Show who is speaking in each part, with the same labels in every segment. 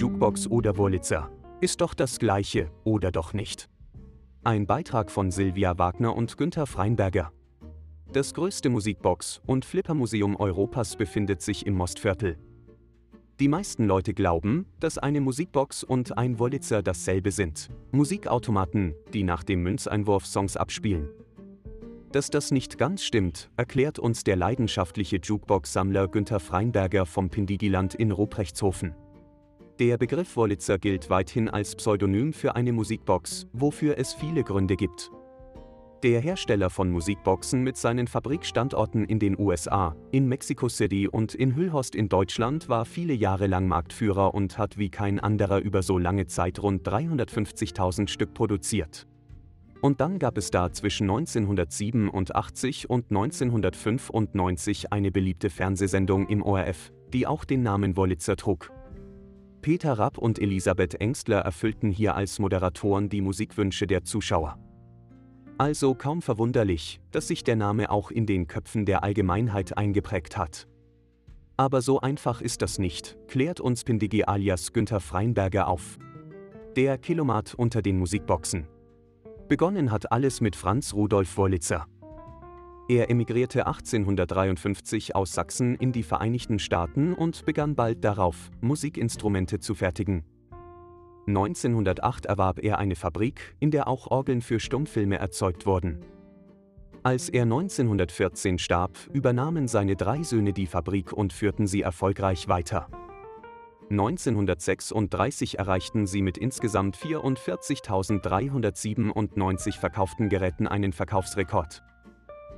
Speaker 1: Jukebox oder Wurlitzer. Ist doch das gleiche, oder doch nicht? Ein Beitrag von Silvia Wagner und Günther Freinberger. Das größte Musikbox- und Flippermuseum Europas befindet sich im Mostviertel. Die meisten Leute glauben, dass eine Musikbox und ein Wurlitzer dasselbe sind. Musikautomaten, die nach dem Münzeinwurf Songs abspielen. Dass das nicht ganz stimmt, erklärt uns der leidenschaftliche Jukebox-Sammler Günther Freinberger vom Pindigiland in Ruprechtshaufen. Der Begriff Wurlitzer gilt weithin als Pseudonym für eine Musikbox, wofür es viele Gründe gibt. Der Hersteller von Musikboxen mit seinen Fabrikstandorten in den USA, in Mexico City und in Hüllhorst in Deutschland war viele Jahre lang Marktführer und hat wie kein anderer über so lange Zeit rund 350.000 Stück produziert. Und dann gab es da zwischen 1987 und 1995 eine beliebte Fernsehsendung im ORF, die auch den Namen Wollitzer trug. Peter Rapp und Elisabeth Engstler erfüllten hier als Moderatoren die Musikwünsche der Zuschauer. Also kaum verwunderlich, dass sich der Name auch in den Köpfen der Allgemeinheit eingeprägt hat. Aber so einfach ist das nicht, klärt uns Pindigi alias Günther Freinberger auf. Der Kilomat unter den Musikboxen. Begonnen hat alles mit Franz Rudolf Wurlitzer. Er emigrierte 1853 aus Sachsen in die Vereinigten Staaten und begann bald darauf, Musikinstrumente zu fertigen. 1908 erwarb er eine Fabrik, in der auch Orgeln für Stummfilme erzeugt wurden. Als er 1914 starb, übernahmen seine drei Söhne die Fabrik und führten sie erfolgreich weiter. 1936 erreichten sie mit insgesamt 44.397 verkauften Geräten einen Verkaufsrekord.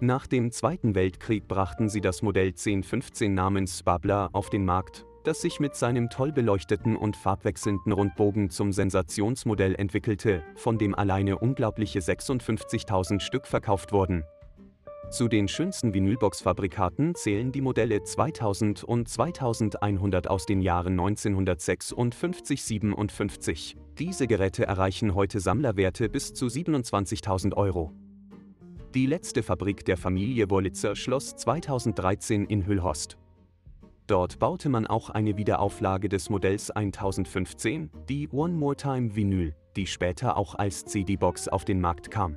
Speaker 1: Nach dem Zweiten Weltkrieg brachten sie das Modell 1015 namens Babler auf den Markt, das sich mit seinem toll beleuchteten und farbwechselnden Rundbogen zum Sensationsmodell entwickelte, von dem alleine unglaubliche 56.000 Stück verkauft wurden. Zu den schönsten Vinylbox-Fabrikaten zählen die Modelle 2000 und 2100 aus den Jahren 1956-57. Diese Geräte erreichen heute Sammlerwerte bis zu 27.000 Euro. Die letzte Fabrik der Familie Wurlitzer schloss 2013 in Hüllhorst. Dort baute man auch eine Wiederauflage des Modells 1015, die One More Time Vinyl, die später auch als CD-Box auf den Markt kam.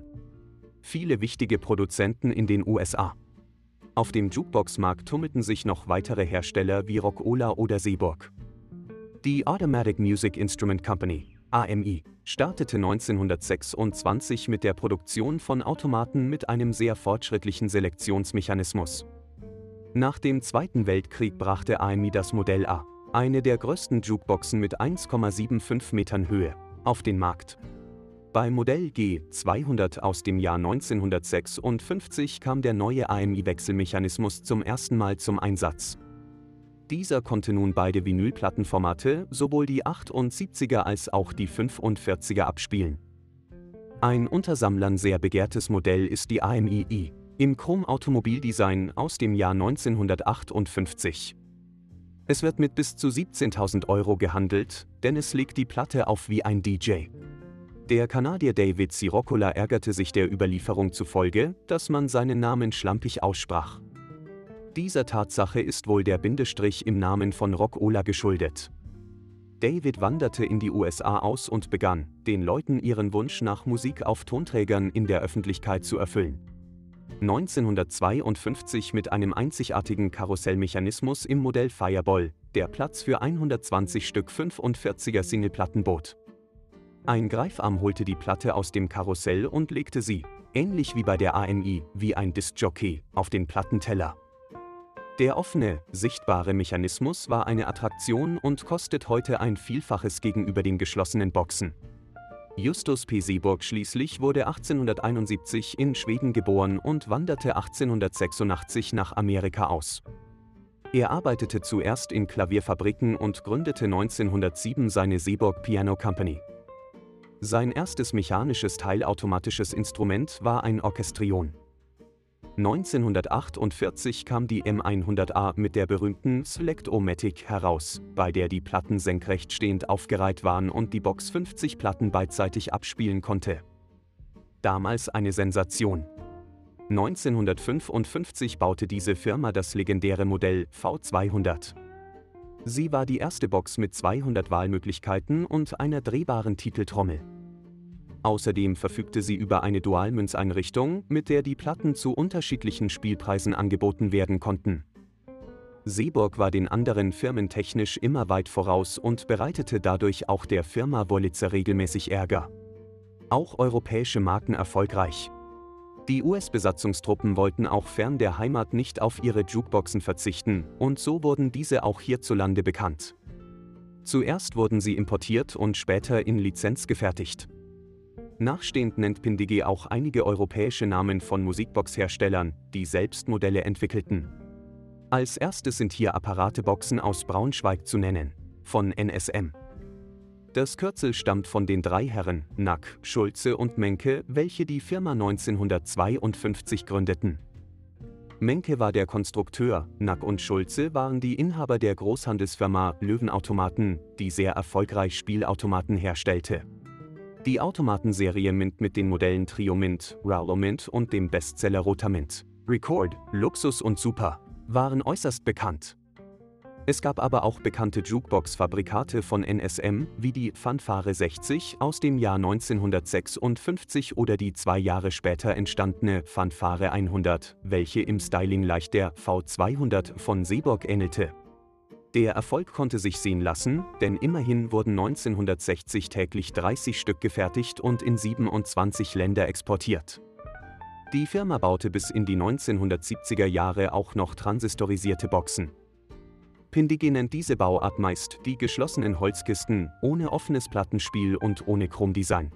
Speaker 1: Viele wichtige Produzenten in den USA. Auf dem Jukebox-Markt tummelten sich noch weitere Hersteller wie Rockola oder Seeburg. Die Automatic Music Instrument Company, AMI, startete 1926 mit der Produktion von Automaten mit einem sehr fortschrittlichen Selektionsmechanismus. Nach dem Zweiten Weltkrieg brachte AMI das Modell A, eine der größten Jukeboxen mit 1,75 Metern Höhe, auf den Markt. Bei Modell G200 aus dem Jahr 1956 kam der neue AMI-Wechselmechanismus zum ersten Mal zum Einsatz. Dieser konnte nun beide Vinylplattenformate, sowohl die 78er als auch die 45er abspielen. Ein unter Sammlern sehr begehrtes Modell ist die AMI-I, im Chrom-Automobildesign aus dem Jahr 1958. Es wird mit bis zu 17.000 Euro gehandelt, denn es legt die Platte auf wie ein DJ. Der Kanadier David Siroccola ärgerte sich der Überlieferung zufolge, dass man seinen Namen schlampig aussprach. Dieser Tatsache ist wohl der Bindestrich im Namen von Rockola geschuldet. David wanderte in die USA aus und begann, den Leuten ihren Wunsch nach Musik auf Tonträgern in der Öffentlichkeit zu erfüllen. 1952 mit einem einzigartigen Karussellmechanismus im Modell Fireball, der Platz für 120 Stück 45er Singleplatten bot. Ein Greifarm holte die Platte aus dem Karussell und legte sie, ähnlich wie bei der AMI, wie ein Discjockey, auf den Plattenteller. Der offene, sichtbare Mechanismus war eine Attraktion und kostet heute ein Vielfaches gegenüber den geschlossenen Boxen. Justus P. Seeburg schließlich wurde 1871 in Schweden geboren und wanderte 1886 nach Amerika aus. Er arbeitete zuerst in Klavierfabriken und gründete 1907 seine Seeburg Piano Company. Sein erstes mechanisches teilautomatisches Instrument war ein Orchestrion. 1948 kam die M100A mit der berühmten Select-O-Matic heraus, bei der die Platten senkrecht stehend aufgereiht waren und die Box 50 Platten beidseitig abspielen konnte. Damals eine Sensation. 1955 baute diese Firma das legendäre Modell V200. Sie war die erste Box mit 200 Wahlmöglichkeiten und einer drehbaren Titeltrommel. Außerdem verfügte sie über eine Dualmünzeinrichtung, mit der die Platten zu unterschiedlichen Spielpreisen angeboten werden konnten. Seeburg war den anderen Firmen technisch immer weit voraus und bereitete dadurch auch der Firma Wolitzer regelmäßig Ärger. Auch europäische Marken erfolgreich. Die US-Besatzungstruppen wollten auch fern der Heimat nicht auf ihre Jukeboxen verzichten, und so wurden diese auch hierzulande bekannt. Zuerst wurden sie importiert und später in Lizenz gefertigt. Nachstehend nennt Pindige auch einige europäische Namen von Musikbox-Herstellern, die selbst Modelle entwickelten. Als erstes sind hier Apparateboxen aus Braunschweig zu nennen, von NSM. Das Kürzel stammt von den drei Herren, Nack, Schulze und Menke, welche die Firma 1952 gründeten. Menke war der Konstrukteur, Nack und Schulze waren die Inhaber der Großhandelsfirma Löwenautomaten, die sehr erfolgreich Spielautomaten herstellte. Die Automatenserie Mint mit den Modellen Trio Mint, Raulo Mint und dem Bestseller Roter Record, Luxus und Super waren äußerst bekannt. Es gab aber auch bekannte Jukebox-Fabrikate von NSM, wie die Fanfare 60 aus dem Jahr 1956 oder die zwei Jahre später entstandene Fanfare 100, welche im Styling leicht der V200 von Seeborg ähnelte. Der Erfolg konnte sich sehen lassen, denn immerhin wurden 1960 täglich 30 Stück gefertigt und in 27 Länder exportiert. Die Firma baute bis in die 1970er Jahre auch noch transistorisierte Boxen. Pindige nennt diese Bauart meist die geschlossenen Holzkisten, ohne offenes Plattenspiel und ohne Chromdesign.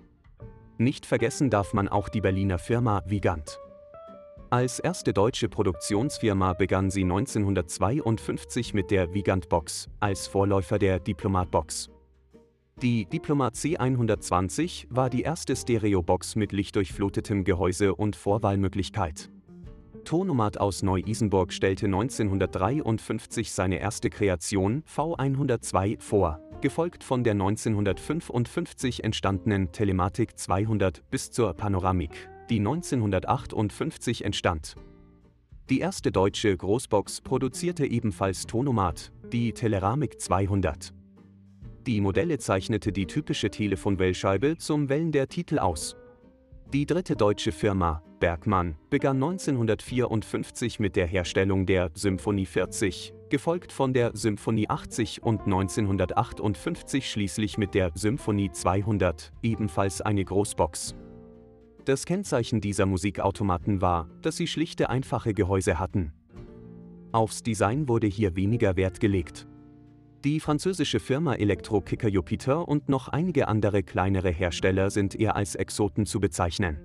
Speaker 1: Nicht vergessen darf man auch die Berliner Firma Vigant. Als erste deutsche Produktionsfirma begann sie 1952 mit der Vigant Box, als Vorläufer der Diplomat Box. Die Diplomat C120 war die erste Stereobox mit lichtdurchflutetem Gehäuse und Vorwahlmöglichkeit. Tonomat aus Neu-Isenburg stellte 1953 seine erste Kreation V102 vor, gefolgt von der 1955 entstandenen Telematik 200 bis zur Panoramik, die 1958 entstand. Die erste deutsche Großbox produzierte ebenfalls Tonomat, die Teleramik 200. Die Modelle zeichnete die typische Telefonwellscheibe zum Wellen der Titel aus. Die dritte deutsche Firma, Bergmann, begann 1954 mit der Herstellung der Symphonie 40, gefolgt von der Symphonie 80 und 1958 schließlich mit der Symphonie 200, ebenfalls eine Großbox. Das Kennzeichen dieser Musikautomaten war, dass sie schlichte einfache Gehäuse hatten. Aufs Design wurde hier weniger Wert gelegt. Die französische Firma Electro-Kicker Jupiter und noch einige andere kleinere Hersteller sind eher als Exoten zu bezeichnen.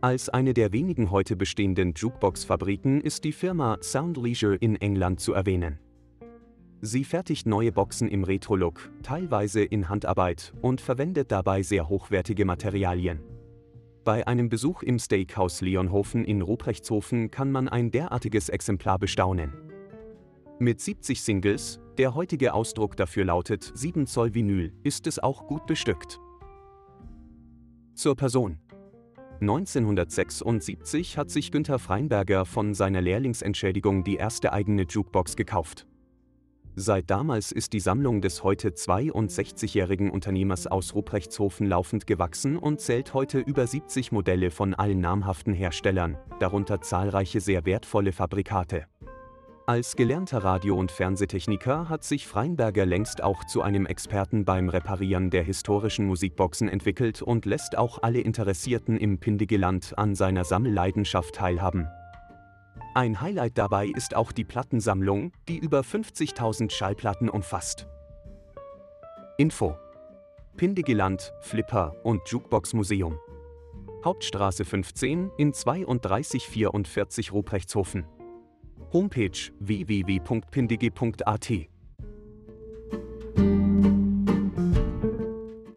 Speaker 1: Als eine der wenigen heute bestehenden Jukebox-Fabriken ist die Firma Sound Leisure in England zu erwähnen. Sie fertigt neue Boxen im Retro-Look, teilweise in Handarbeit und verwendet dabei sehr hochwertige Materialien. Bei einem Besuch im Steakhouse Leonhofen in Ruprechtshofen kann man ein derartiges Exemplar bestaunen. Mit 70 Singles, der heutige Ausdruck dafür lautet 7 Zoll Vinyl, ist es auch gut bestückt. Zur Person. 1976 hat sich Günther Freinberger von seiner Lehrlingsentschädigung die erste eigene Jukebox gekauft. Seit damals ist die Sammlung des heute 62-jährigen Unternehmers aus Ruprechtshofen laufend gewachsen und zählt heute über 70 Modelle von allen namhaften Herstellern, darunter zahlreiche sehr wertvolle Fabrikate. Als gelernter Radio- und Fernsehtechniker hat sich Freinberger längst auch zu einem Experten beim Reparieren der historischen Musikboxen entwickelt und lässt auch alle Interessierten im Pindigeland an seiner Sammelleidenschaft teilhaben. Ein Highlight dabei ist auch die Plattensammlung, die über 50.000 Schallplatten umfasst. Info Pindigeland, Flipper und Jukebox Museum. Hauptstraße 15 in 3244 Ruprechtshofen. Homepage www.pindige.at